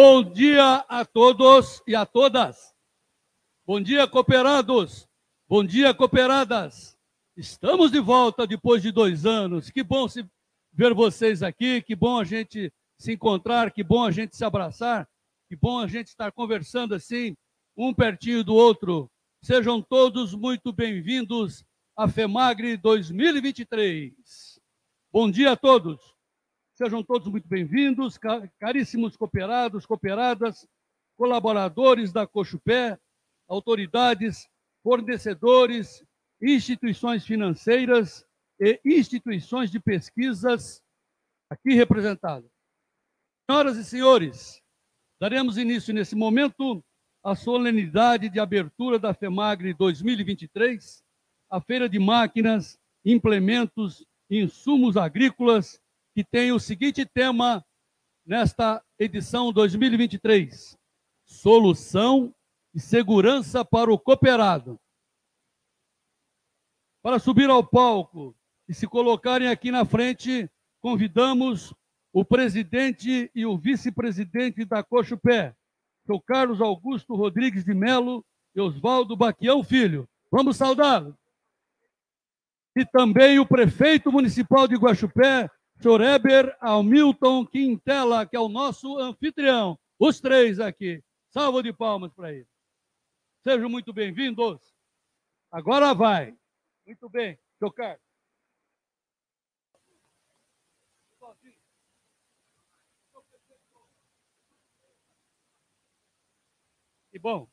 Bom dia a todos e a todas. Bom dia, cooperados. Bom dia, cooperadas. Estamos de volta depois de dois anos. Que bom se ver vocês aqui. Que bom a gente se encontrar. Que bom a gente se abraçar. Que bom a gente estar conversando assim, um pertinho do outro. Sejam todos muito bem-vindos à FEMAGRE 2023. Bom dia a todos. Sejam todos muito bem-vindos, caríssimos cooperados, cooperadas, colaboradores da Cochupé, autoridades, fornecedores, instituições financeiras e instituições de pesquisas aqui representadas. Senhoras e senhores, daremos início nesse momento à solenidade de abertura da FEMAGRE 2023, a feira de máquinas, implementos e insumos agrícolas que tem o seguinte tema nesta edição 2023: Solução e segurança para o cooperado. Para subir ao palco e se colocarem aqui na frente, convidamos o presidente e o vice-presidente da Cochupé, seu Carlos Augusto Rodrigues de Melo e Oswaldo Baquião Filho. Vamos saudá-lo. E também o prefeito municipal de Guaxupé, Sr. Eber Hamilton Quintela, que é o nosso anfitrião. Os três aqui. Salva de palmas para ele. Sejam muito bem-vindos. Agora vai. Muito bem. Seu Carlos. E bom,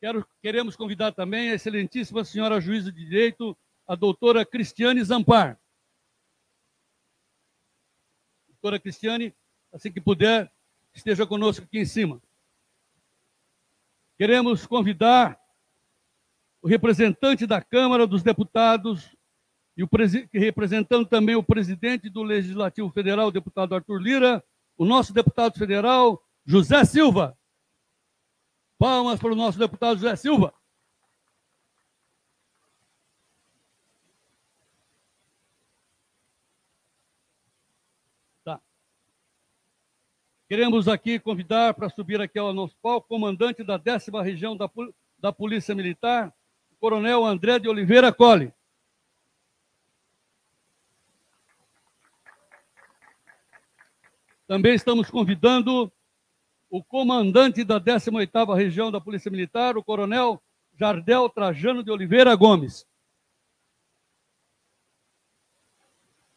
quero, queremos convidar também a excelentíssima senhora juíza de direito, a doutora Cristiane Zampar. Doutora Cristiane, assim que puder, esteja conosco aqui em cima. Queremos convidar o representante da Câmara dos Deputados e o representando também o presidente do Legislativo Federal, o deputado Arthur Lira, o nosso deputado federal, José Silva. Palmas para o nosso deputado José Silva. Queremos aqui convidar para subir aqui ao nosso palco o comandante da décima região da, da Polícia Militar, o coronel André de Oliveira Colli. Também estamos convidando o comandante da 18ª região da Polícia Militar, o coronel Jardel Trajano de Oliveira Gomes.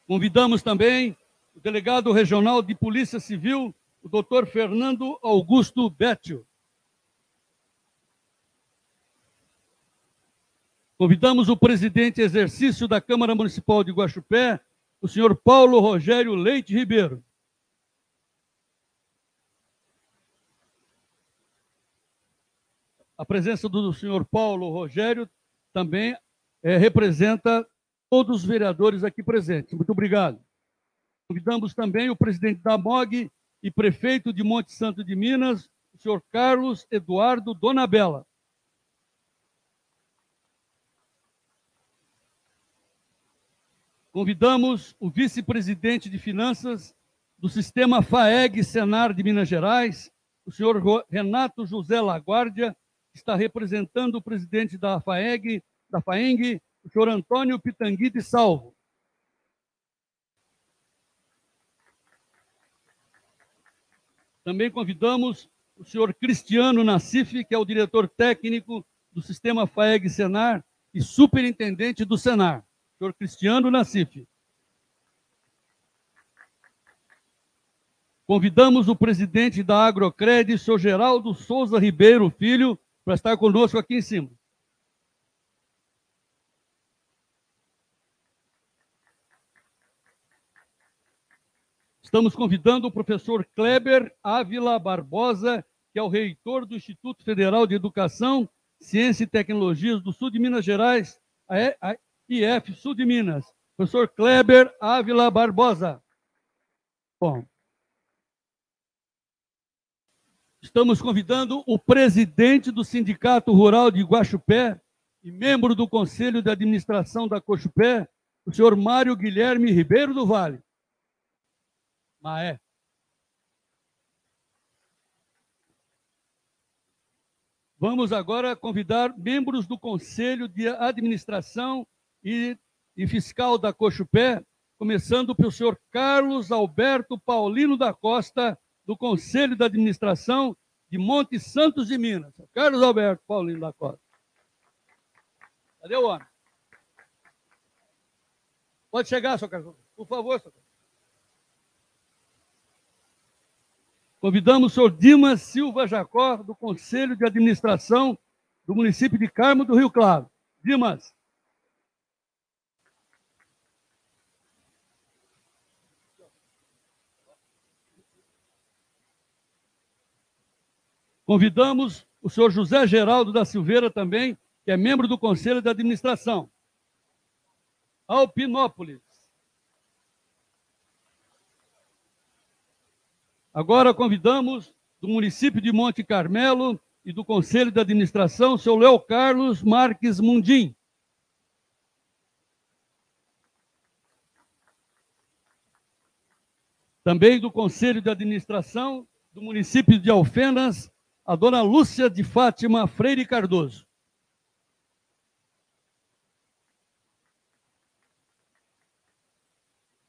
Convidamos também o delegado regional de Polícia Civil o doutor Fernando Augusto Bétio. Convidamos o presidente exercício da Câmara Municipal de Guaxupé, o senhor Paulo Rogério Leite Ribeiro. A presença do senhor Paulo Rogério também é, representa todos os vereadores aqui presentes. Muito obrigado. Convidamos também o presidente da MOG, e prefeito de Monte Santo de Minas, o senhor Carlos Eduardo Donabella. Convidamos o vice-presidente de Finanças do Sistema FAEG Senar de Minas Gerais, o senhor Renato José Laguardia, que está representando o presidente da FAEG, da FAENG, o senhor Antônio Pitangui de Salvo. Também convidamos o senhor Cristiano Nassif, que é o diretor técnico do sistema FAEG Senar e superintendente do Senar. Senhor Cristiano Nassif. Convidamos o presidente da Agrocred, senhor Geraldo Souza Ribeiro Filho, para estar conosco aqui em cima. Estamos convidando o professor Kleber Ávila Barbosa, que é o reitor do Instituto Federal de Educação, Ciência e Tecnologias do Sul de Minas Gerais, a IF Sul de Minas. Professor Kleber Ávila Barbosa. Bom. Estamos convidando o presidente do Sindicato Rural de Guaxupé e membro do Conselho de Administração da Cochupé, o senhor Mário Guilherme Ribeiro do Vale. Maé. Vamos agora convidar membros do Conselho de Administração e, e Fiscal da Cochupé, começando pelo senhor Carlos Alberto Paulino da Costa, do Conselho de Administração de Monte Santos de Minas. Carlos Alberto Paulino da Costa. Cadê o homem? Pode chegar, senhor Carlos. Por favor, senhor Carlos. Convidamos o senhor Dimas Silva Jacó, do Conselho de Administração do município de Carmo do Rio Claro. Dimas. Convidamos o senhor José Geraldo da Silveira também, que é membro do Conselho de Administração. Alpinópolis. Agora convidamos do município de Monte Carmelo e do Conselho de Administração, senhor Léo Carlos Marques Mundim. Também do Conselho de Administração do município de Alfenas, a dona Lúcia de Fátima Freire Cardoso.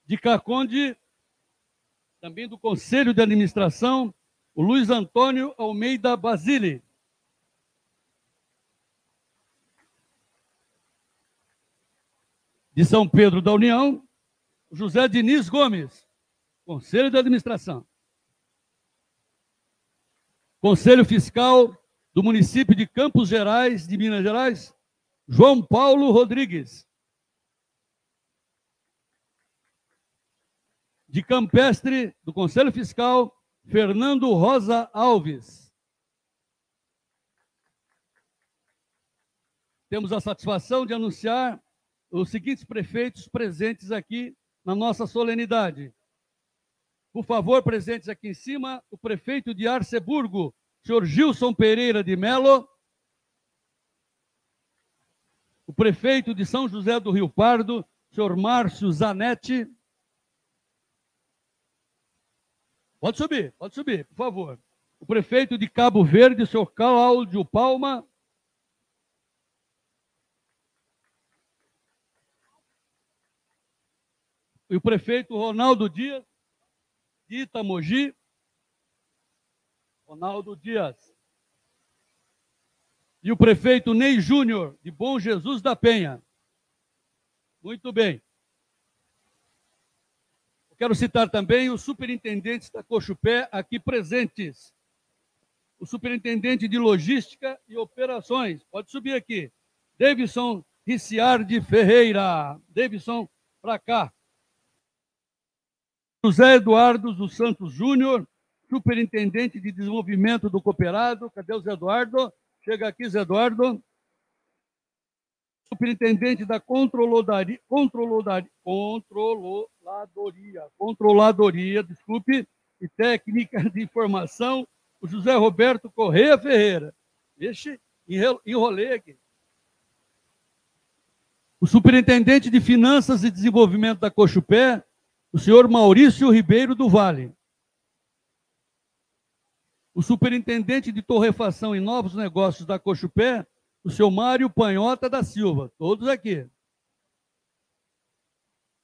De Caconde, também do Conselho de Administração, o Luiz Antônio Almeida Basile. De São Pedro da União, José Diniz Gomes, Conselho de Administração. Conselho Fiscal do município de Campos Gerais, de Minas Gerais, João Paulo Rodrigues. De Campestre, do Conselho Fiscal, Fernando Rosa Alves. Temos a satisfação de anunciar os seguintes prefeitos presentes aqui na nossa solenidade. Por favor, presentes aqui em cima, o prefeito de Arceburgo, senhor Gilson Pereira de Melo. O prefeito de São José do Rio Pardo, senhor Márcio Zanetti. Pode subir, pode subir, por favor. O prefeito de Cabo Verde, senhor Cláudio Palma. E o prefeito Ronaldo Dias, de Itamogi. Ronaldo Dias. E o prefeito Ney Júnior, de Bom Jesus da Penha. Muito bem. Quero citar também os superintendentes da Cochupé aqui presentes. O superintendente de Logística e Operações, pode subir aqui. Davidson Riciardi Ferreira. Davidson, para cá. José Eduardo dos Santos Júnior, superintendente de desenvolvimento do cooperado. Cadê o Zé Eduardo? Chega aqui, Zé Eduardo superintendente da controladoria, controladoria, controladoria, controladoria, desculpe, e técnica de informação, o José Roberto Correia Ferreira. Vixe, enrolei aqui. O superintendente de Finanças e Desenvolvimento da Cochupé, o senhor Maurício Ribeiro do Vale. O superintendente de Torrefação e Novos Negócios da Cochupé, o seu Mário Panhota da Silva, todos aqui.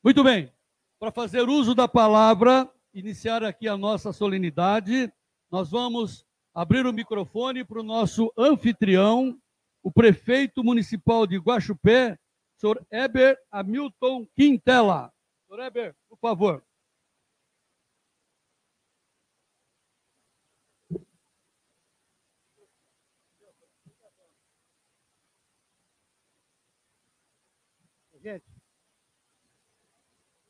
Muito bem, para fazer uso da palavra, iniciar aqui a nossa solenidade, nós vamos abrir o microfone para o nosso anfitrião, o prefeito municipal de Guaxupé, senhor Eber Hamilton Quintela. Senhor Eber, por favor.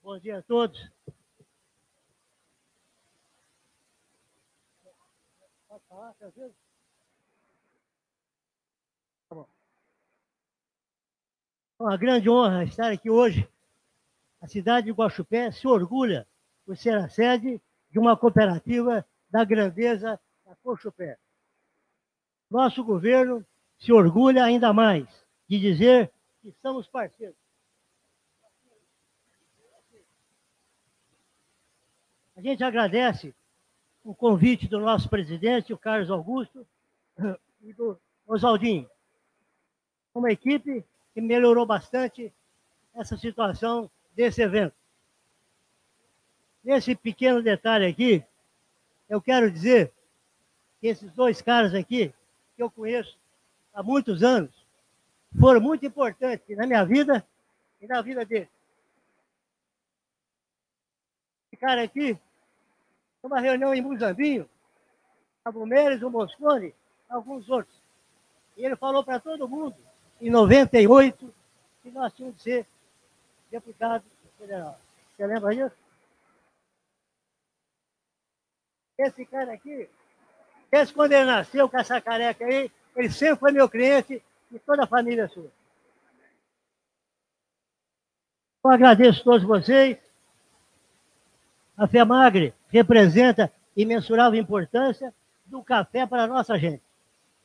Bom dia a todos. Tá. É uma grande honra estar aqui hoje. A cidade de Guaxupé se orgulha por ser a sede de uma cooperativa da grandeza da Cochupé. Nosso governo se orgulha ainda mais de dizer que somos parceiros. A gente agradece o convite do nosso presidente, o Carlos Augusto, e do Oswaldinho. Uma equipe que melhorou bastante essa situação desse evento. Nesse pequeno detalhe aqui, eu quero dizer que esses dois caras aqui, que eu conheço há muitos anos, foram muito importantes na minha vida e na vida deles. Esse cara aqui, uma reunião em Muzambinho, a Bumeres, o Moscone, alguns outros. E ele falou para todo mundo, em 98, que nós tínhamos de ser deputado federal. Você lembra disso? Esse cara aqui, esse quando ele nasceu com essa careca aí, ele sempre foi meu cliente e toda a família sua. Eu agradeço a todos vocês. A FEMAGRE representa imensurável importância do café para a nossa gente.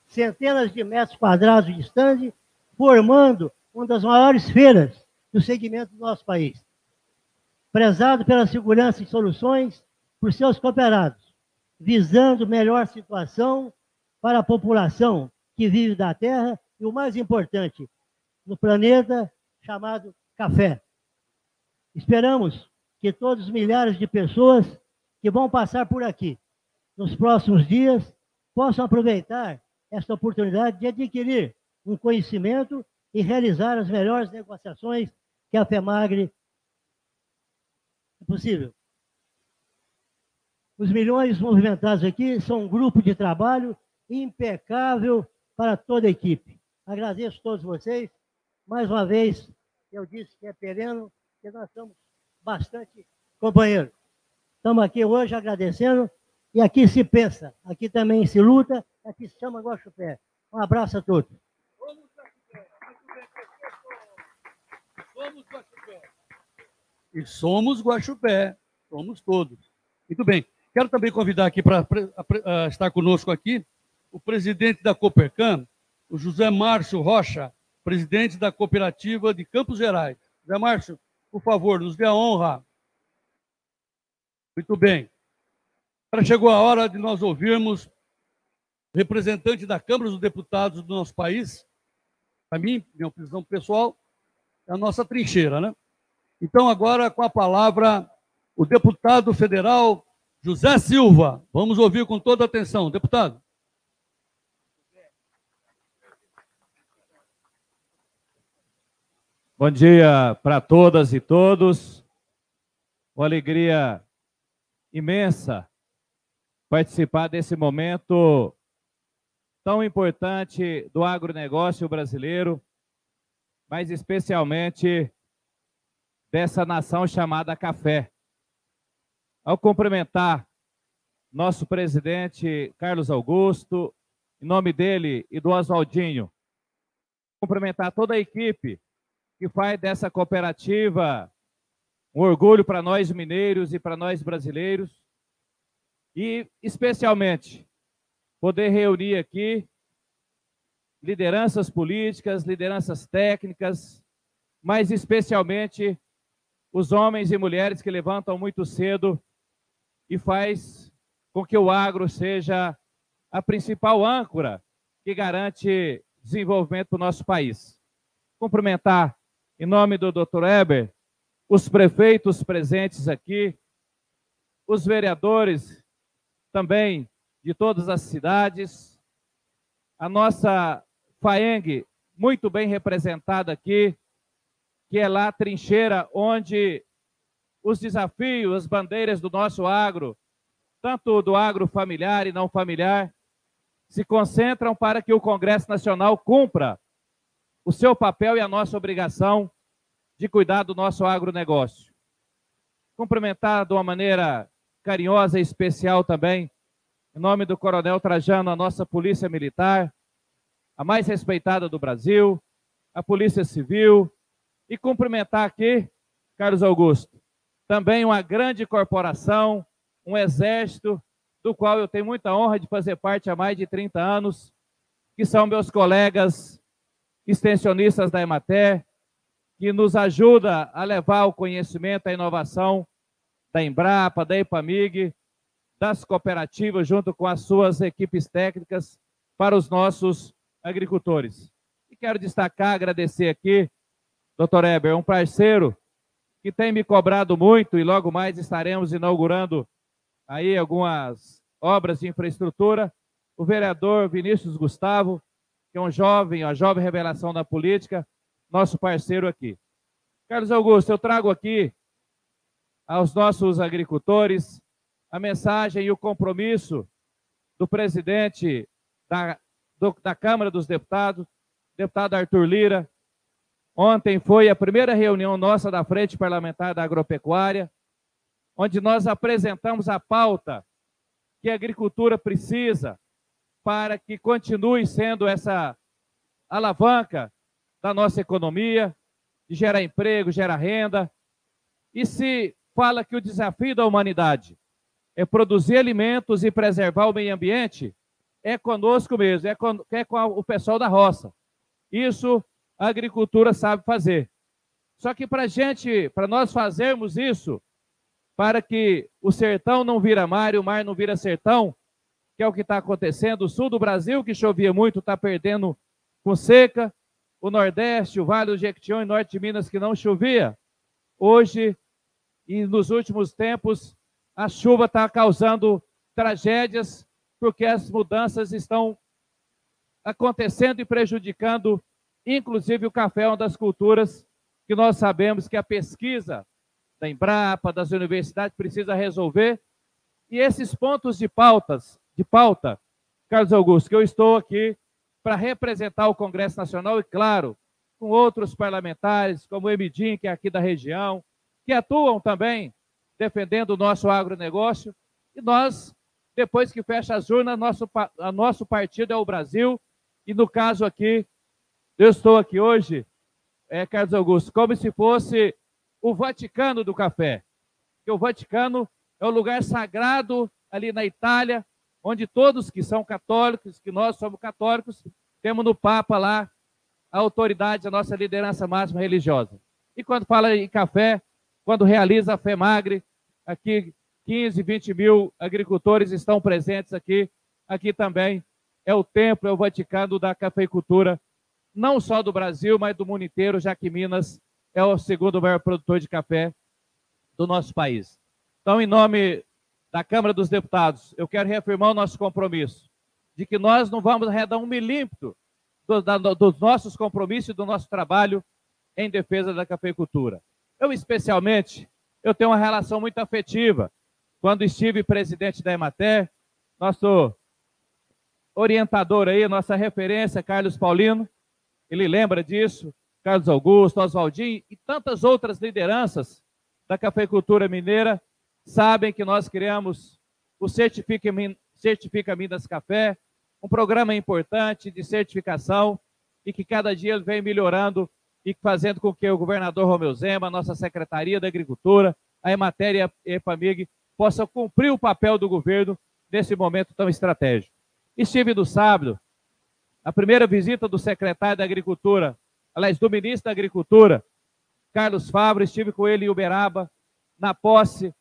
Centenas de metros quadrados de estande, formando uma das maiores feiras do segmento do nosso país. Prezado pela segurança e soluções por seus cooperados, visando melhor situação para a população que vive da terra e o mais importante, no planeta chamado café. Esperamos que todos os milhares de pessoas que vão passar por aqui nos próximos dias, possam aproveitar esta oportunidade de adquirir um conhecimento e realizar as melhores negociações que a FEMAGRE é possível. Os milhões movimentados aqui são um grupo de trabalho impecável para toda a equipe. Agradeço a todos vocês. Mais uma vez, eu disse que é pereno, que nós somos bastante companheiros. Estamos aqui hoje agradecendo e aqui se pensa, aqui também se luta, aqui se chama Guaxupé. Um abraço a todos. Somos Guaxupé. E somos Guaxupé, somos todos. Muito bem. Quero também convidar aqui para estar conosco aqui o presidente da Copercam, o José Márcio Rocha, presidente da cooperativa de Campos Gerais. José Márcio, por favor, nos dê a honra. Muito bem. Agora chegou a hora de nós ouvirmos o representante da Câmara dos Deputados do nosso país. Para mim, minha opinião pessoal, é a nossa trincheira, né? Então, agora com a palavra o deputado federal José Silva. Vamos ouvir com toda atenção. Deputado. Bom dia para todas e todos. Uma alegria imensa participar desse momento tão importante do agronegócio brasileiro, mas especialmente dessa nação chamada café. Ao cumprimentar nosso presidente Carlos Augusto, em nome dele e do Oswaldinho, cumprimentar toda a equipe que faz dessa cooperativa um orgulho para nós mineiros e para nós brasileiros e, especialmente, poder reunir aqui lideranças políticas, lideranças técnicas, mas especialmente os homens e mulheres que levantam muito cedo e faz com que o agro seja a principal âncora que garante desenvolvimento para o nosso país. Cumprimentar, em nome do Dr. Eber, os prefeitos presentes aqui, os vereadores também de todas as cidades. A nossa FAENG, muito bem representada aqui, que é lá a trincheira onde os desafios, as bandeiras do nosso agro, tanto do agro familiar e não familiar, se concentram para que o Congresso Nacional cumpra o seu papel e a nossa obrigação de cuidar do nosso agronegócio. Cumprimentar de uma maneira carinhosa e especial também, em nome do Coronel Trajano, a nossa Polícia Militar, a mais respeitada do Brasil, a Polícia Civil, e cumprimentar aqui, Carlos Augusto, também uma grande corporação, um exército, do qual eu tenho muita honra de fazer parte há mais de 30 anos, que são meus colegas extensionistas da Emater, que nos ajuda a levar o conhecimento, a inovação da Embrapa, da Epamig, das cooperativas, junto com as suas equipes técnicas, para os nossos agricultores. E quero destacar, agradecer aqui, doutor Eber, um parceiro que tem me cobrado muito e logo mais estaremos inaugurando aí algumas obras de infraestrutura. O vereador Vinícius Gustavo, que é um jovem, a jovem revelação da política, nosso parceiro aqui. Carlos Augusto, eu trago aqui aos nossos agricultores a mensagem e o compromisso do presidente da, do, da Câmara dos Deputados, deputado Arthur Lira. Ontem foi a primeira reunião nossa da Frente Parlamentar da Agropecuária, onde nós apresentamos a pauta que a agricultura precisa para que continue sendo essa alavanca da nossa economia, de gerar emprego, gerar renda. E se fala que o desafio da humanidade é produzir alimentos e preservar o meio ambiente, é conosco mesmo, é com, é com o pessoal da roça. Isso a agricultura sabe fazer. Só que para gente, para nós fazermos isso, para que o sertão não vira mar e o mar não vira sertão, que é o que está acontecendo, o sul do Brasil, que chovia muito, está perdendo com seca, o Nordeste, o Vale do Jequitinhonha e Norte de Minas, que não chovia, hoje e nos últimos tempos, a chuva está causando tragédias, porque as mudanças estão acontecendo e prejudicando, inclusive o café, uma das culturas que nós sabemos que a pesquisa da Embrapa, das universidades, precisa resolver. E esses pontos de pautas, de pauta, Carlos Augusto, que eu estou aqui para representar o Congresso Nacional e, claro, com outros parlamentares, como o Emidim, que é aqui da região, que atuam também defendendo o nosso agronegócio. E nós, depois que fecha as urnas, nosso, nosso partido é o Brasil. E no caso aqui, eu estou aqui hoje, é, Carlos Augusto, como se fosse o Vaticano do café. Porque o Vaticano é o lugar sagrado ali na Itália, onde todos que são católicos, que nós somos católicos, temos no Papa lá a autoridade, a nossa liderança máxima religiosa. E quando fala em café, quando realiza a FEMAGRE, aqui 15, 20 mil agricultores estão presentes aqui. Aqui também é o templo, é o Vaticano da cafeicultura, não só do Brasil, mas do mundo inteiro, já que Minas é o segundo maior produtor de café do nosso país. Então, em nome da Câmara dos Deputados, eu quero reafirmar o nosso compromisso de que nós não vamos arredar um milímetro do, da, dos nossos compromissos e do nosso trabalho em defesa da cafeicultura. Eu, especialmente, eu tenho uma relação muito afetiva. Quando estive presidente da Emater, nosso orientador aí, nossa referência, Carlos Paulino, ele lembra disso, Carlos Augusto, Oswaldinho e tantas outras lideranças da cafeicultura mineira sabem que nós criamos o Certifica, Certifica Café, um programa importante de certificação e que cada dia ele vem melhorando e fazendo com que o governador Romeu Zema, nossa Secretaria da Agricultura, a Emater e a EPAMIG possam cumprir o papel do governo nesse momento tão estratégico. Estive no sábado, a primeira visita do secretário da Agricultura, aliás, do ministro da Agricultura, Carlos Fabro, estive com ele em Uberaba, na posse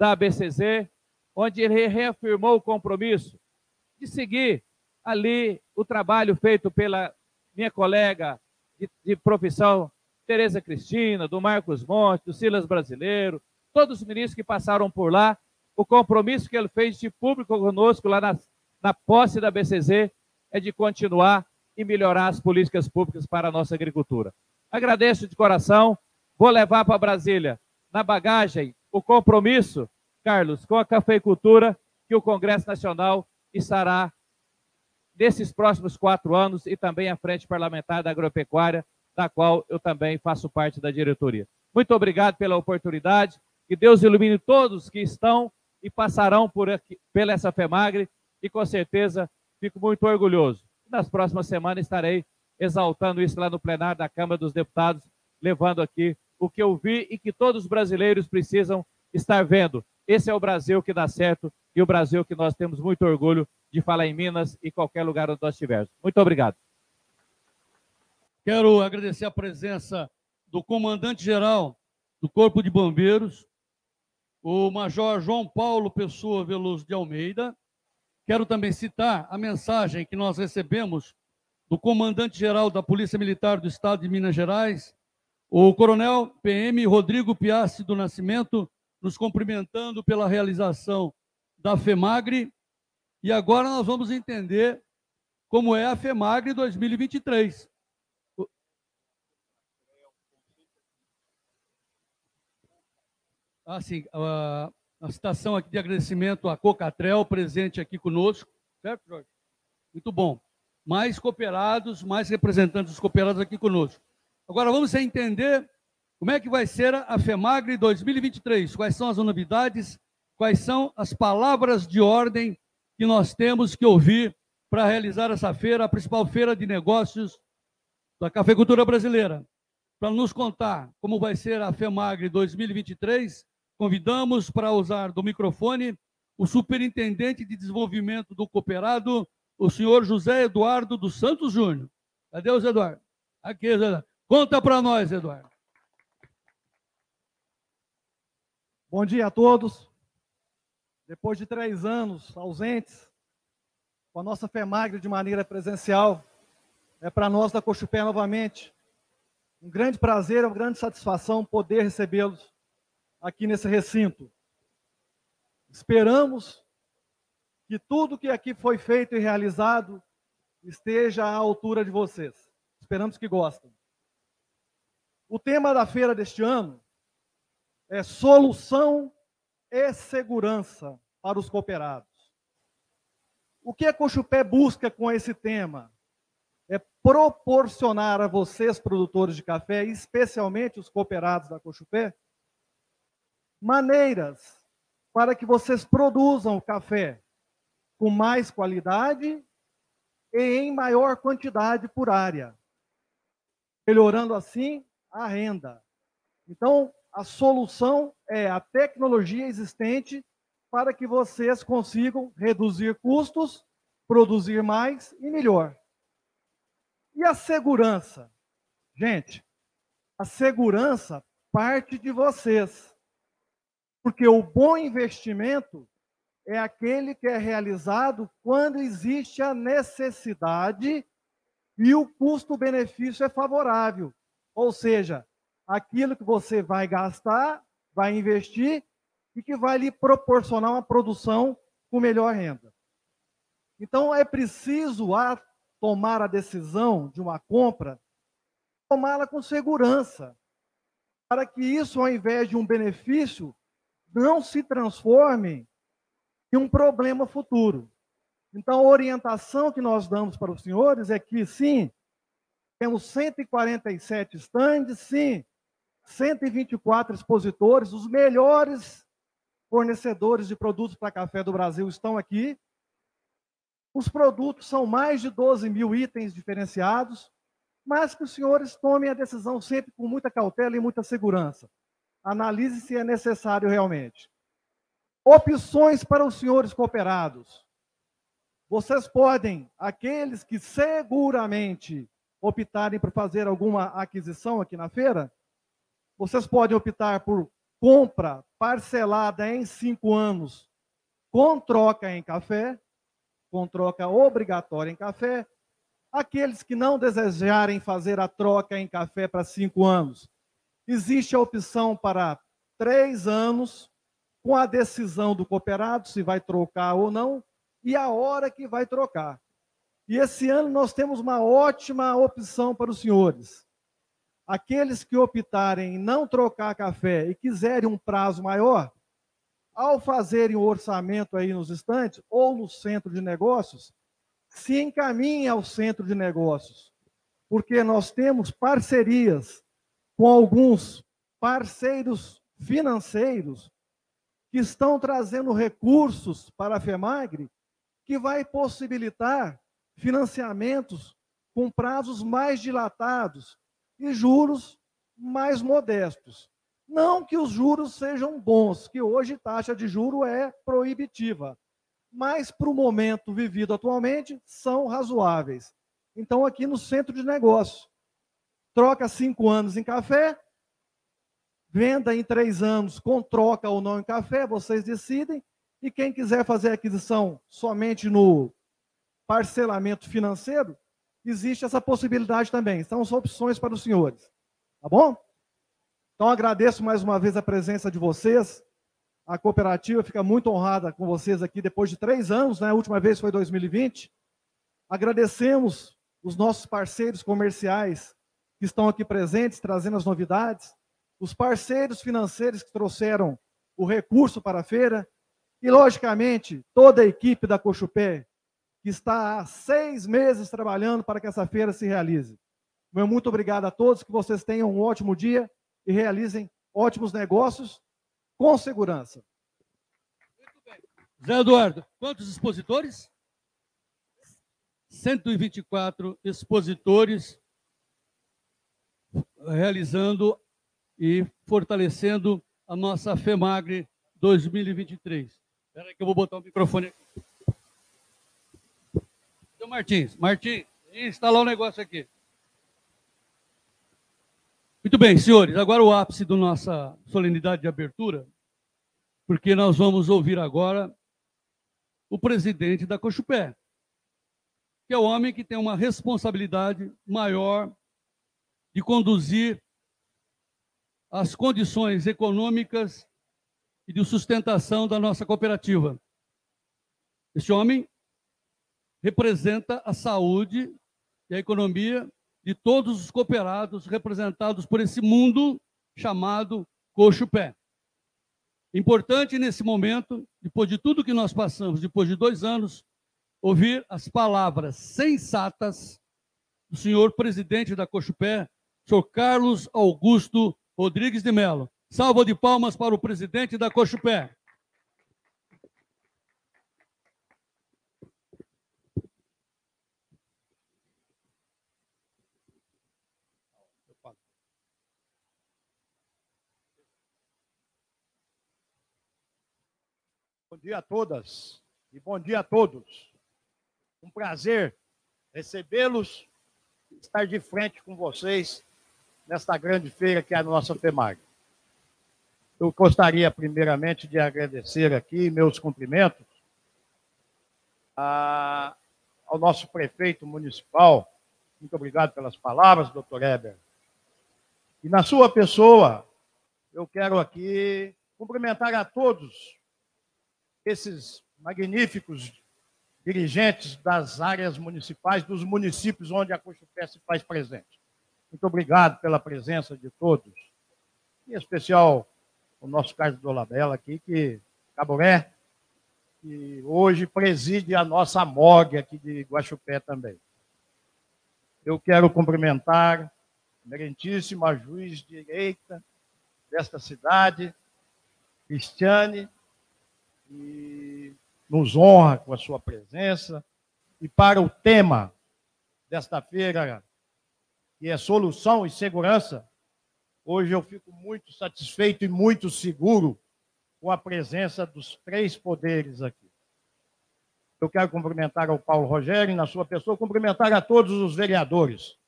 da ABCZ, onde ele reafirmou o compromisso de seguir ali o trabalho feito pela minha colega de, de profissão, Tereza Cristina, do Marcos Monte, do Silas Brasileiro, todos os ministros que passaram por lá, o compromisso que ele fez de público conosco lá na, na posse da BCZ é de continuar e melhorar as políticas públicas para a nossa agricultura. Agradeço de coração, vou levar para Brasília, na bagagem, o compromisso, Carlos, com a cafeicultura que o Congresso Nacional estará nesses próximos quatro anos e também a Frente Parlamentar da Agropecuária, da qual eu também faço parte da diretoria. Muito obrigado pela oportunidade, que Deus ilumine todos que estão e passarão por aqui, pela essa FEMAGRE e com certeza fico muito orgulhoso. Nas próximas semanas estarei exaltando isso lá no plenário da Câmara dos Deputados, levando aqui o que eu vi e que todos os brasileiros precisam estar vendo. Esse é o Brasil que dá certo e o Brasil que nós temos muito orgulho de falar em Minas e qualquer lugar onde nós estivermos. Muito obrigado. Quero agradecer a presença do comandante-geral do Corpo de Bombeiros, o Major João Paulo Pessoa Veloso de Almeida. Quero também citar a mensagem que nós recebemos do comandante-geral da Polícia Militar do Estado de Minas Gerais, o coronel PM Rodrigo Piassi do Nascimento, nos cumprimentando pela realização da FEMAGRE. E agora nós vamos entender como é a FEMAGRE 2023. Assim, a, a citação aqui de agradecimento à Cocatrel, presente aqui conosco. Certo, Jorge? Muito bom. Mais cooperados, mais representantes dos cooperados aqui conosco. Agora vamos entender como é que vai ser a FEMAGRE 2023, quais são as novidades, quais são as palavras de ordem que nós temos que ouvir para realizar essa feira, a principal feira de negócios da cafeicultura brasileira. Para nos contar como vai ser a FEMAGRE 2023, convidamos para usar do microfone o superintendente de desenvolvimento do cooperado, o senhor José Eduardo dos Santos Júnior. Cadê o Eduardo? Aqui, Eduardo. Conta para nós, Eduardo. Bom dia a todos. Depois de três anos ausentes, com a nossa FEMAGRE de maneira presencial, é para nós da Cochupé novamente um grande prazer, uma grande satisfação poder recebê-los aqui nesse recinto. Esperamos que tudo que aqui foi feito e realizado esteja à altura de vocês. Esperamos que gostem. O tema da feira deste ano é solução e segurança para os cooperados. O que a Cochupé busca com esse tema? É proporcionar a vocês, produtores de café, especialmente os cooperados da Cochupé, maneiras para que vocês produzam café com mais qualidade e em maior quantidade por área, melhorando assim a renda. Então, a solução é a tecnologia existente para que vocês consigam reduzir custos, produzir mais e melhor. E a segurança? Gente, a segurança parte de vocês. Porque o bom investimento é aquele que é realizado quando existe a necessidade e o custo-benefício é favorável. Ou seja, aquilo que você vai gastar, vai investir e que vai lhe proporcionar uma produção com melhor renda. Então é preciso a tomar a decisão de uma compra, tomá-la com segurança, para que isso, ao invés de um benefício, não se transforme em um problema futuro. Então, a orientação que nós damos para os senhores é que, sim, temos 147 estandes, sim, 124 expositores, os melhores fornecedores de produtos para café do Brasil estão aqui. Os produtos são mais de 12 mil itens diferenciados, mas que os senhores tomem a decisão sempre com muita cautela e muita segurança. Analise se é necessário realmente. Opções para os senhores cooperados. Vocês podem, aqueles que seguramente optarem por fazer alguma aquisição aqui na feira, vocês podem optar por compra parcelada em cinco anos com troca em café, com troca obrigatória em café. Aqueles que não desejarem fazer a troca em café para cinco anos, existe a opção para três anos, com a decisão do cooperado se vai trocar ou não, e a hora que vai trocar. E esse ano nós temos uma ótima opção para os senhores. Aqueles que optarem em não trocar café e quiserem um prazo maior, ao fazerem o orçamento aí nos estantes ou no centro de negócios, se encaminhem ao centro de negócios, porque nós temos parcerias com alguns parceiros financeiros que estão trazendo recursos para a FEMAGRE que vai possibilitar financiamentos com prazos mais dilatados, e juros mais modestos. Não que os juros sejam bons, que hoje taxa de juro é proibitiva, mas para o momento vivido atualmente são razoáveis. Então, aqui no centro de negócio, troca cinco anos em café, venda em três anos com troca ou não em café, vocês decidem. E quem quiser fazer aquisição somente no parcelamento financeiro, existe essa possibilidade também. São as opções para os senhores. Tá bom? Então agradeço mais uma vez a presença de vocês. A cooperativa fica muito honrada com vocês aqui depois de três anos, né? A última vez foi 2020. Agradecemos os nossos parceiros comerciais que estão aqui presentes, trazendo as novidades, os parceiros financeiros que trouxeram o recurso para a feira, e, logicamente, toda a equipe da Cochupé, que está há seis meses trabalhando para que essa feira se realize. Meu muito obrigado a todos, que vocês tenham um ótimo dia e realizem ótimos negócios com segurança. Zé Eduardo, quantos expositores? 124 expositores realizando e fortalecendo a nossa FEMAGRE 2023. Espera que eu vou botar o microfone aqui. Então, Martins, Martins, instalar um negócio aqui. Muito bem, senhores, agora o ápice da nossa solenidade de abertura, porque nós vamos ouvir agora o presidente da Cochupé, que é o homem que tem uma responsabilidade maior de conduzir as condições econômicas e de sustentação da nossa cooperativa. Este homem representa a saúde e a economia de todos os cooperados representados por esse mundo chamado Coxo Pé. Importante nesse momento, depois de tudo que nós passamos, depois de dois anos, ouvir as palavras sensatas do senhor presidente da Cochupé, senhor Carlos Augusto Rodrigues de Mello. Salva de palmas para o presidente da Cochupé. Bom dia a todas e bom dia a todos. Um prazer recebê-los, estar de frente com vocês nesta grande feira que é a nossa FEMAG. Eu gostaria, primeiramente, de agradecer aqui meus cumprimentos a, ao nosso prefeito municipal. Muito obrigado pelas palavras, doutor Eber. E na sua pessoa, eu quero aqui cumprimentar a todos esses magníficos dirigentes das áreas municipais, dos municípios onde a Cochupé se faz presente. Muito obrigado pela presença de todos, em especial o nosso Carlos Dolabella aqui, que Caboré, que hoje preside a nossa morgue aqui de Guaxupé também. Eu quero cumprimentar a merentíssima juiz direita desta cidade, Cristiane, e nos honra com a sua presença. E para o tema desta feira, que é solução e segurança, hoje eu fico muito satisfeito e muito seguro com a presença dos três poderes aqui. Eu quero cumprimentar ao Paulo Rogério, na sua pessoa, cumprimentar a todos os vereadores,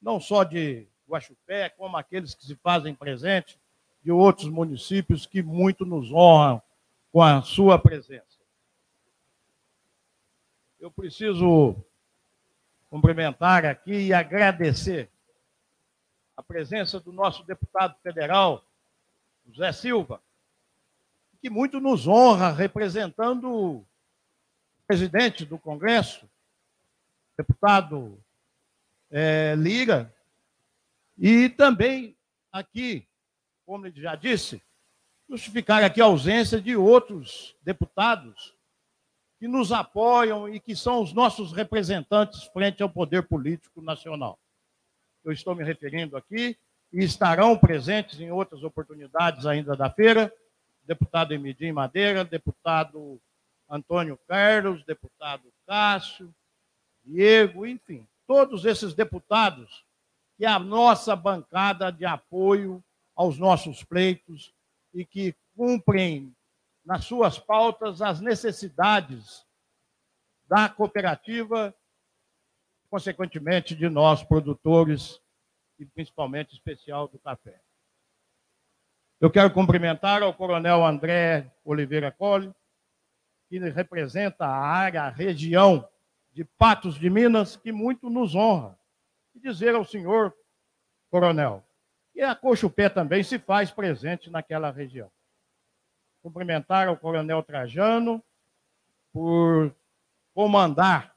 não só de Guaxupé, como aqueles que se fazem presente de outros municípios que muito nos honram com a sua presença. Eu preciso cumprimentar aqui e agradecer a presença do nosso deputado federal, José Silva, que muito nos honra representando o presidente do Congresso, deputado é, Lira, e também aqui, como ele já disse, justificar aqui a ausência de outros deputados que nos apoiam e que são os nossos representantes frente ao poder político nacional. Eu estou me referindo aqui e estarão presentes em outras oportunidades ainda da feira, deputado Emidim Madeira, deputado Antônio Carlos, deputado Cássio, Diego, enfim, todos esses deputados que a nossa bancada de apoio aos nossos pleitos e que cumprem nas suas pautas as necessidades da cooperativa, consequentemente de nós produtores e principalmente especial do café. Eu quero cumprimentar ao Coronel André Oliveira Colli, que representa a área, a região de Patos de Minas, que muito nos honra. E dizer ao senhor, coronel, que a Cochupé também se faz presente naquela região. Cumprimentar o coronel Trajano por comandar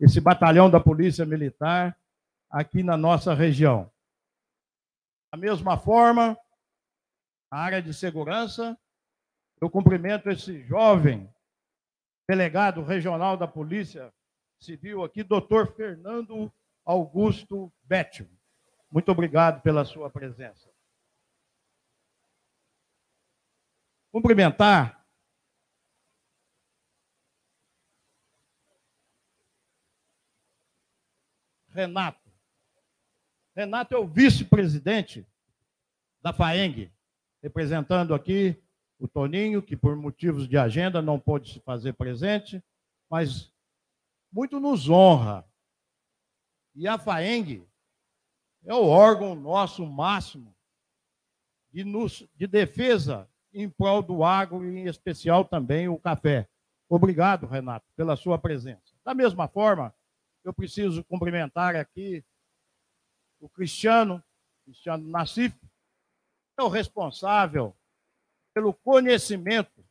esse batalhão da Polícia Militar aqui na nossa região. Da mesma forma, a área de segurança, eu cumprimento esse jovem delegado regional da Polícia Civil aqui, doutor Fernando Augusto Bétio. Muito obrigado pela sua presença. Cumprimentar Renato. Renato é o vice-presidente da FAENG, representando aqui o Toninho, que por motivos de agenda não pôde se fazer presente, mas muito nos honra. E a FAENG é o órgão nosso máximo de, nos, de defesa em prol do agro e em especial também o café. Obrigado, Renato, pela sua presença. Da mesma forma, eu preciso cumprimentar aqui o Cristiano, Cristiano Nassif, é o responsável pelo conhecimento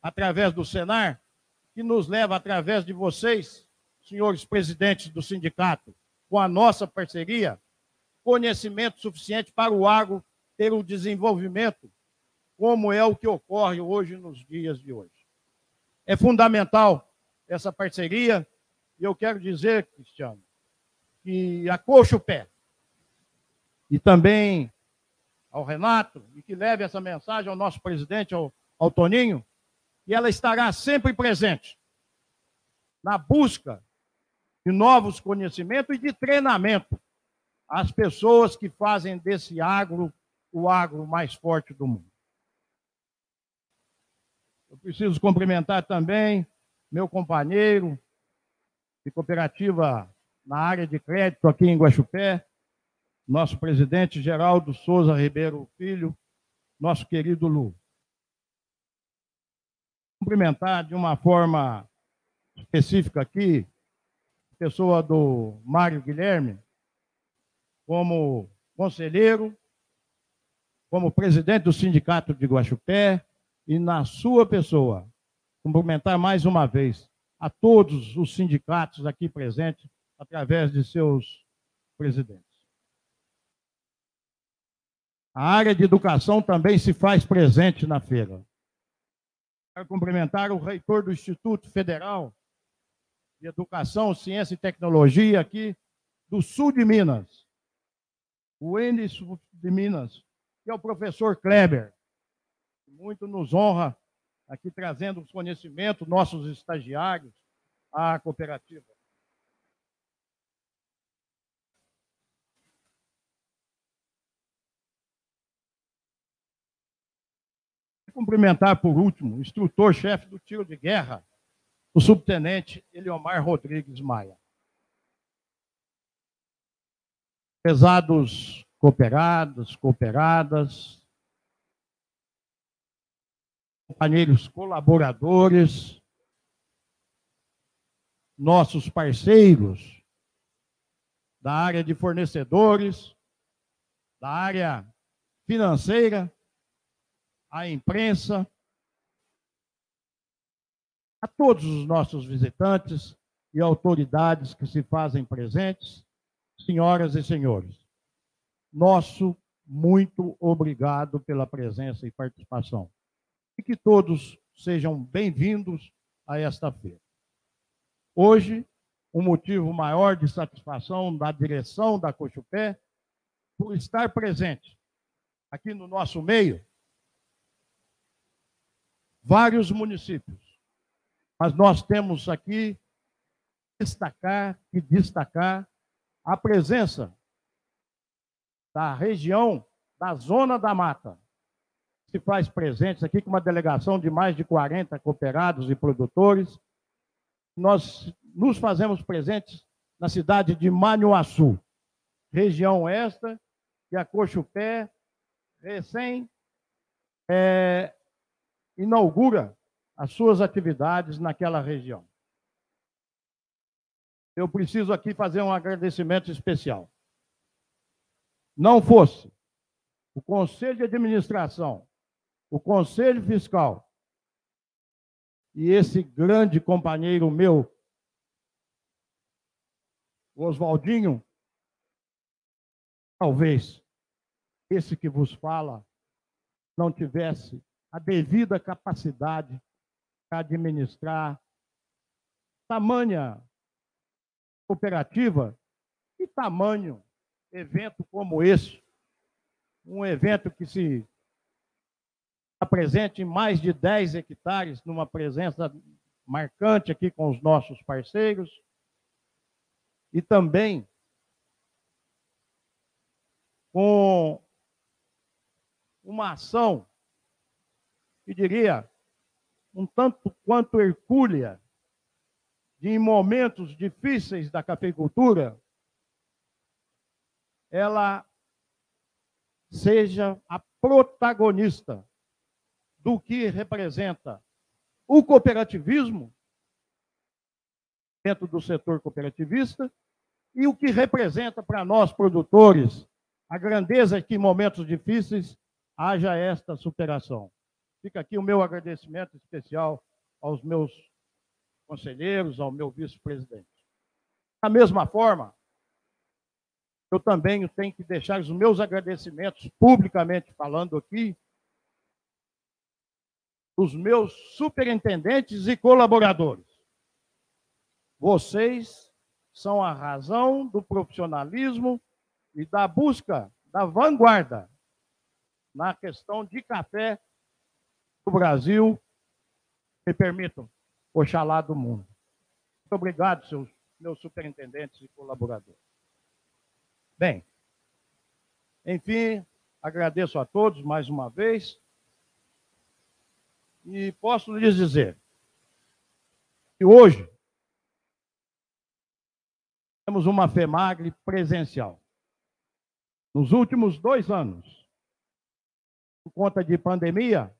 através do Senar, que nos leva através de vocês, senhores presidentes do sindicato, com a nossa parceria, conhecimento suficiente para o agro ter o desenvolvimento, como é o que ocorre hoje nos dias de hoje. É fundamental essa parceria, e eu quero dizer, Cristiano, que acoxa o pé. E também ao Renato, e que leve essa mensagem ao nosso presidente, ao, ao Toninho, e ela estará sempre presente na busca de novos conhecimentos e de treinamento às pessoas que fazem desse agro o agro mais forte do mundo. Eu preciso cumprimentar também meu companheiro, de cooperativa na área de crédito aqui em Guaxupé, nosso presidente Geraldo Souza Ribeiro Filho, nosso querido Lu. Cumprimentar de uma forma específica aqui, a pessoa do Mário Guilherme, como conselheiro, como presidente do Sindicato de Guaxupé, e na sua pessoa, cumprimentar mais uma vez a todos os sindicatos aqui presentes, através de seus presidentes. A área de educação também se faz presente na feira. Quero cumprimentar o reitor do Instituto Federal de Educação, Ciência e Tecnologia aqui do sul de Minas, o Enes de Minas, que é o professor Kleber. Muito nos honra aqui trazendo os conhecimentos, nossos estagiários, à cooperativa. Cumprimentar, por último, o instrutor-chefe do tiro de guerra, o subtenente Eliomar Rodrigues Maia. Pesados cooperados, cooperadas, companheiros colaboradores, nossos parceiros da área de fornecedores, da área financeira, a imprensa, a todos os nossos visitantes e autoridades que se fazem presentes, senhoras e senhores. Nosso muito obrigado pela presença e participação e que todos sejam bem-vindos a esta feira. Hoje, um motivo maior de satisfação da direção da Cochupé por estar presente aqui no nosso meio vários municípios. Mas nós temos aqui destacar e destacar a presença da região da Zona da Mata, se faz presentes aqui com uma delegação de mais de 40 cooperados e produtores. Nós nos fazemos presentes na cidade de Manhuaçu, região esta que a Cochupé recém é, inaugura as suas atividades naquela região. Eu preciso aqui fazer um agradecimento especial. Não fosse o Conselho de Administração, o Conselho Fiscal e esse grande companheiro meu, Oswaldinho, talvez esse que vos fala não tivesse a devida capacidade para administrar tamanha cooperativa e tamanho evento como esse, um evento que se apresente em mais de 10 hectares, numa presença marcante aqui com os nossos parceiros, e também com uma ação, que diria, um tanto quanto hercúlea, de em momentos difíceis da cafeicultura, ela seja a protagonista do que representa o cooperativismo dentro do setor cooperativista e o que representa para nós produtores a grandeza que em momentos difíceis haja esta superação. Fica aqui o meu agradecimento especial aos meus conselheiros, ao meu vice-presidente. Da mesma forma, eu também tenho que deixar os meus agradecimentos publicamente falando aqui os meus superintendentes e colaboradores. Vocês são a razão do profissionalismo e da busca da vanguarda na questão de café do Brasil, me permitam, Oxalá do mundo. Muito obrigado, seus meus superintendentes e colaboradores. Bem, enfim, agradeço a todos mais uma vez e posso lhes dizer que hoje temos uma FEMAGRE presencial. Nos últimos dois anos, por conta de pandemia,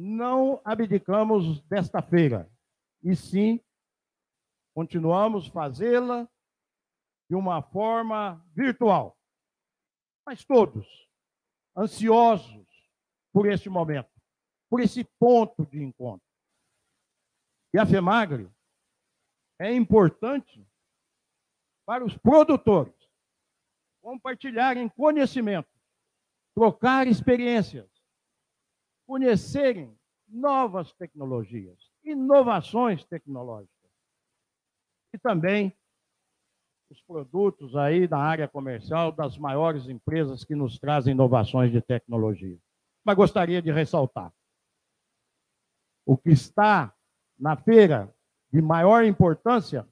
não abdicamos desta feira, e sim continuamos fazê-la de uma forma virtual. Mas todos ansiosos por este momento, por esse ponto de encontro. E a FEMAGRE é importante para os produtores compartilharem conhecimento, trocar experiências, conhecerem novas tecnologias, inovações tecnológicas. E também os produtos aí na área comercial das maiores empresas que nos trazem inovações de tecnologia. Mas gostaria de ressaltar: o que está na feira de maior importância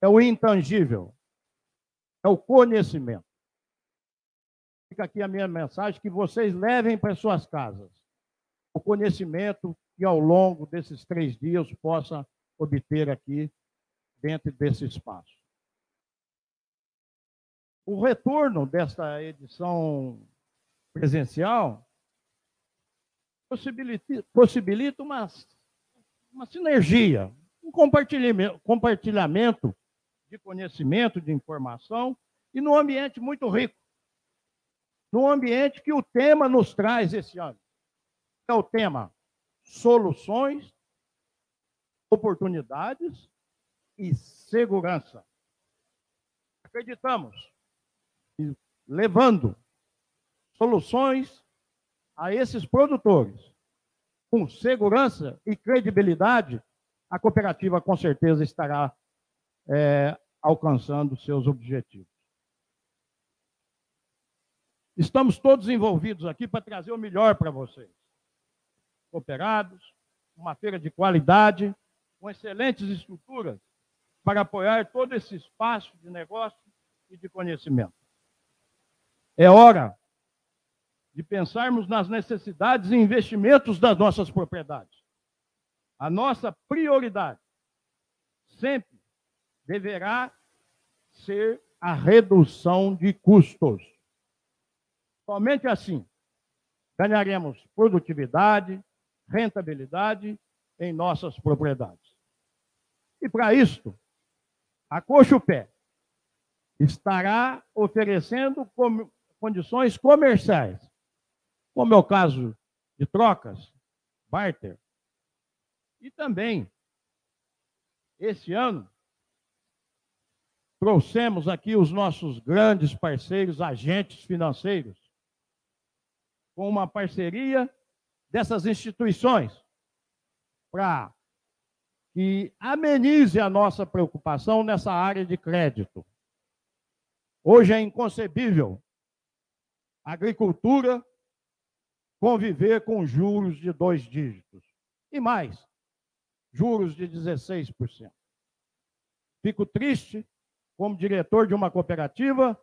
é o intangível, é o conhecimento. Fica aqui a minha mensagem que vocês levem para suas casas o conhecimento que ao longo desses três dias possa obter aqui dentro desse espaço. O retorno desta edição presencial possibilita, possibilita uma, uma sinergia, um compartilhamento, compartilhamento de conhecimento, de informação, e num ambiente muito rico. Num ambiente que o tema nos traz esse ano. É o tema soluções, oportunidades e segurança. Acreditamos que levando soluções a esses produtores com segurança e credibilidade, a cooperativa com certeza estará é, alcançando seus objetivos. Estamos todos envolvidos aqui para trazer o melhor para vocês. Cooperados, uma feira de qualidade, com excelentes estruturas para apoiar todo esse espaço de negócio e de conhecimento. É hora de pensarmos nas necessidades e investimentos das nossas propriedades. A nossa prioridade sempre deverá ser a redução de custos. Somente assim ganharemos produtividade, rentabilidade em nossas propriedades. E para isto, a Cochupé estará oferecendo condições comerciais, como é o caso de trocas, barter. E também, esse ano, trouxemos aqui os nossos grandes parceiros, agentes financeiros, com uma parceria dessas instituições para que amenize a nossa preocupação nessa área de crédito. Hoje é inconcebível a agricultura conviver com juros de dois dígitos. E mais, juros de 16%. Fico triste, como diretor de uma cooperativa,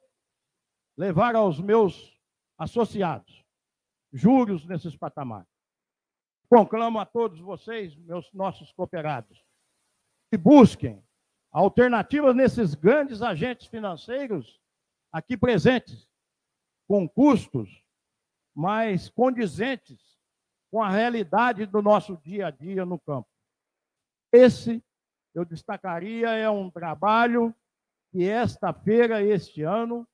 levar aos meus associados juros nesses patamares. Conclamo a todos vocês, meus nossos cooperados, que busquem alternativas nesses grandes agentes financeiros aqui presentes, com custos mais condizentes com a realidade do nosso dia a dia no campo. Esse, eu destacaria, é um trabalho que esta feira, este ano,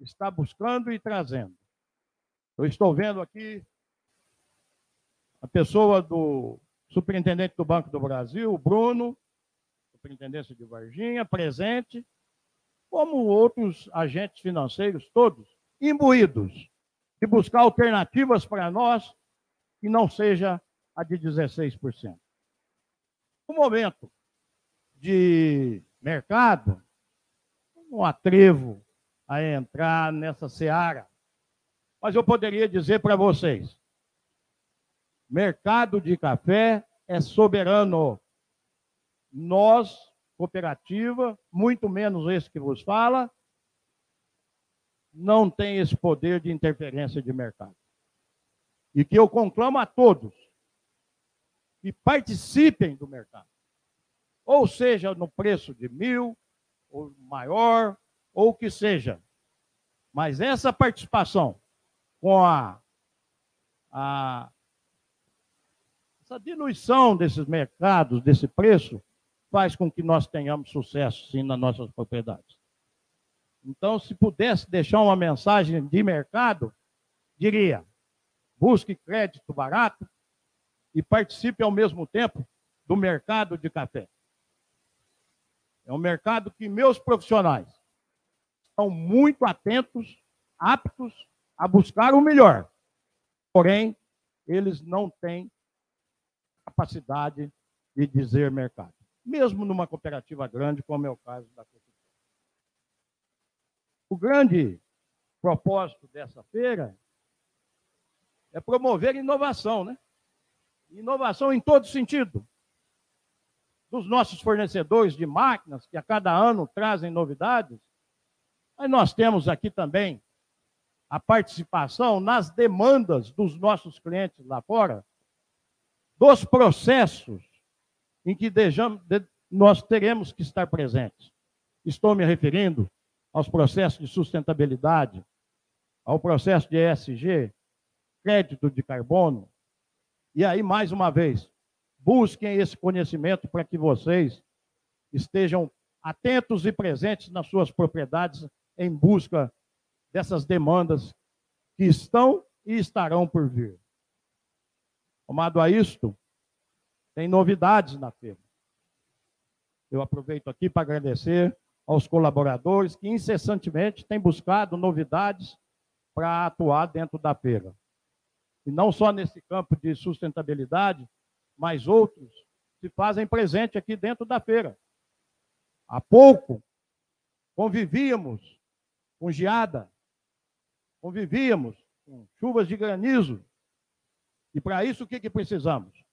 está buscando e trazendo. Eu estou vendo aqui a pessoa do superintendente do Banco do Brasil, o Bruno, superintendência de Varginha, presente, como outros agentes financeiros, todos imbuídos de buscar alternativas para nós que não seja a de 16%. No momento de mercado, não atrevo a entrar nessa seara, mas eu poderia dizer para vocês: mercado de café é soberano. Nós, cooperativa, muito menos esse que vos fala, não tem esse poder de interferência de mercado. E que eu conclamo a todos que participem do mercado. Ou seja, no preço de mil, ou maior, ou o que seja. Mas essa participação com a, a essa diluição desses mercados, desse preço, faz com que nós tenhamos sucesso, sim, nas nossas propriedades. Então, se pudesse deixar uma mensagem de mercado, diria: busque crédito barato e participe ao mesmo tempo do mercado de café. É um mercado que meus profissionais estão muito atentos, aptos a buscar o melhor. Porém, eles não têm capacidade de dizer mercado, mesmo numa cooperativa grande, como é o caso da Cooperativa. O grande propósito dessa feira é promover inovação, né? Inovação em todo sentido. Dos nossos fornecedores de máquinas, que a cada ano trazem novidades, mas nós temos aqui também a participação nas demandas dos nossos clientes lá fora, dos processos em que nós teremos que estar presentes. Estou me referindo aos processos de sustentabilidade, ao processo de ESG, crédito de carbono. E aí, mais uma vez, busquem esse conhecimento para que vocês estejam atentos e presentes nas suas propriedades em busca dessas demandas que estão e estarão por vir. Tomado a isto, tem novidades na feira. Eu aproveito aqui para agradecer aos colaboradores que incessantemente têm buscado novidades para atuar dentro da feira. E não só nesse campo de sustentabilidade, mas outros se fazem presente aqui dentro da feira. Há pouco convivíamos com geada, convivíamos com chuvas de granizo. E para isso o que, que precisamos?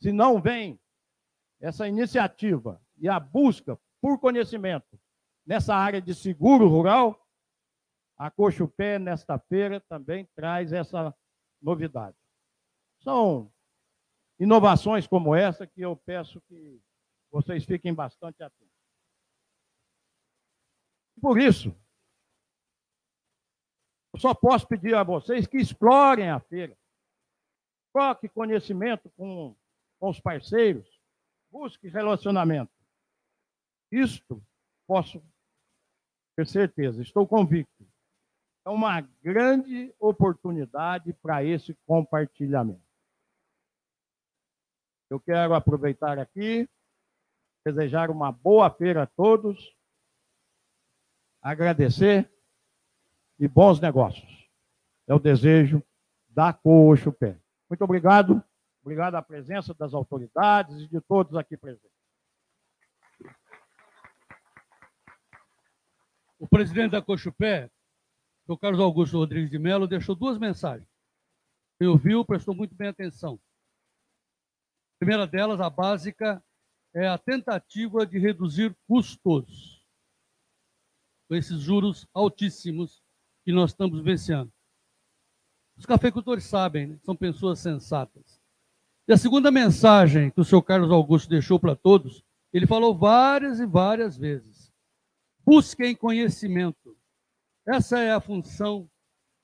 Se não vem essa iniciativa e a busca por conhecimento nessa área de seguro rural, a Cochupé, nesta feira, também traz essa novidade. São inovações como essa que eu peço que vocês fiquem bastante atentos. Por isso, só posso pedir a vocês que explorem a feira. Troque conhecimento com, com os parceiros busque relacionamento. Isto posso ter certeza, estou convicto. É uma grande oportunidade para esse compartilhamento. Eu quero aproveitar aqui, desejar uma boa feira a todos, agradecer e bons negócios. É o desejo da Coxo Pé. Muito obrigado. Obrigado à presença das autoridades e de todos aqui presentes. O presidente da Cochupé, o Carlos Augusto Rodrigues de Mello, deixou duas mensagens. Quem ouviu, prestou muito bem atenção. A primeira delas, a básica, é a tentativa de reduzir custos com esses juros altíssimos que nós estamos vencendo. Os cafeicultores sabem, né? são pessoas sensatas. E a segunda mensagem que o senhor Carlos Augusto deixou para todos, ele falou várias e várias vezes. Busquem conhecimento. Essa é a função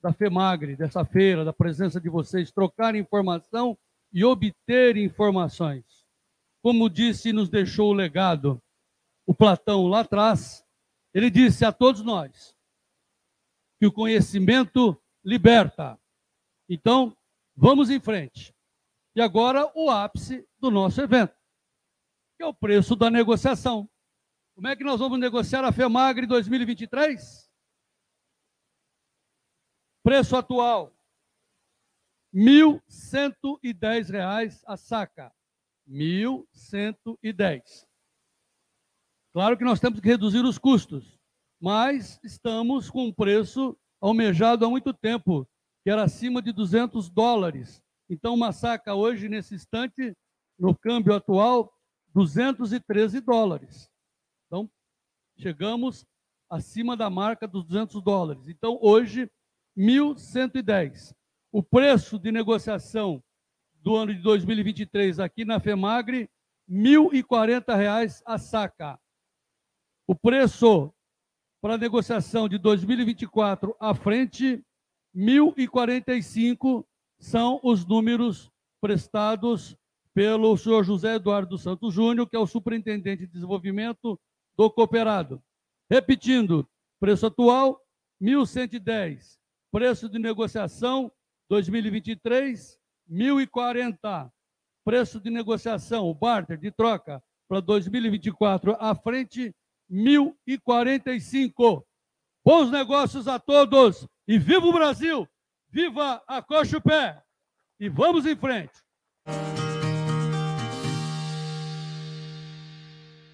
da FEMAGRE, dessa feira, da presença de vocês, trocar informação e obter informações. Como disse e nos deixou o legado o Platão lá atrás, ele disse a todos nós que o conhecimento liberta. Então, vamos em frente. E agora o ápice do nosso evento, que é o preço da negociação. Como é que nós vamos negociar a FEMAGRE 2023? Preço atual, R$ 1.110 a saca. R$ 1.110. Claro que nós temos que reduzir os custos, mas estamos com um preço almejado há muito tempo, que era acima de 200 dólares. Então, uma saca hoje, nesse instante, no câmbio atual, 213 dólares. Então, chegamos acima da marca dos 200 dólares. Então, hoje, 1.110. O preço de negociação do ano de 2023 aqui na FEMAGRE, R$ 1.040 a saca. O preço para negociação de 2024 à frente, 1.045 são os números prestados pelo senhor José Eduardo Santos Júnior, que é o superintendente de desenvolvimento do cooperado. Repetindo, preço atual, 1.110. Preço de negociação, 2023, 1.040. Preço de negociação, o barter de troca para 2024 à frente, 1.045. Bons negócios a todos e viva o Brasil! Viva a Coxa Pé! E vamos em frente!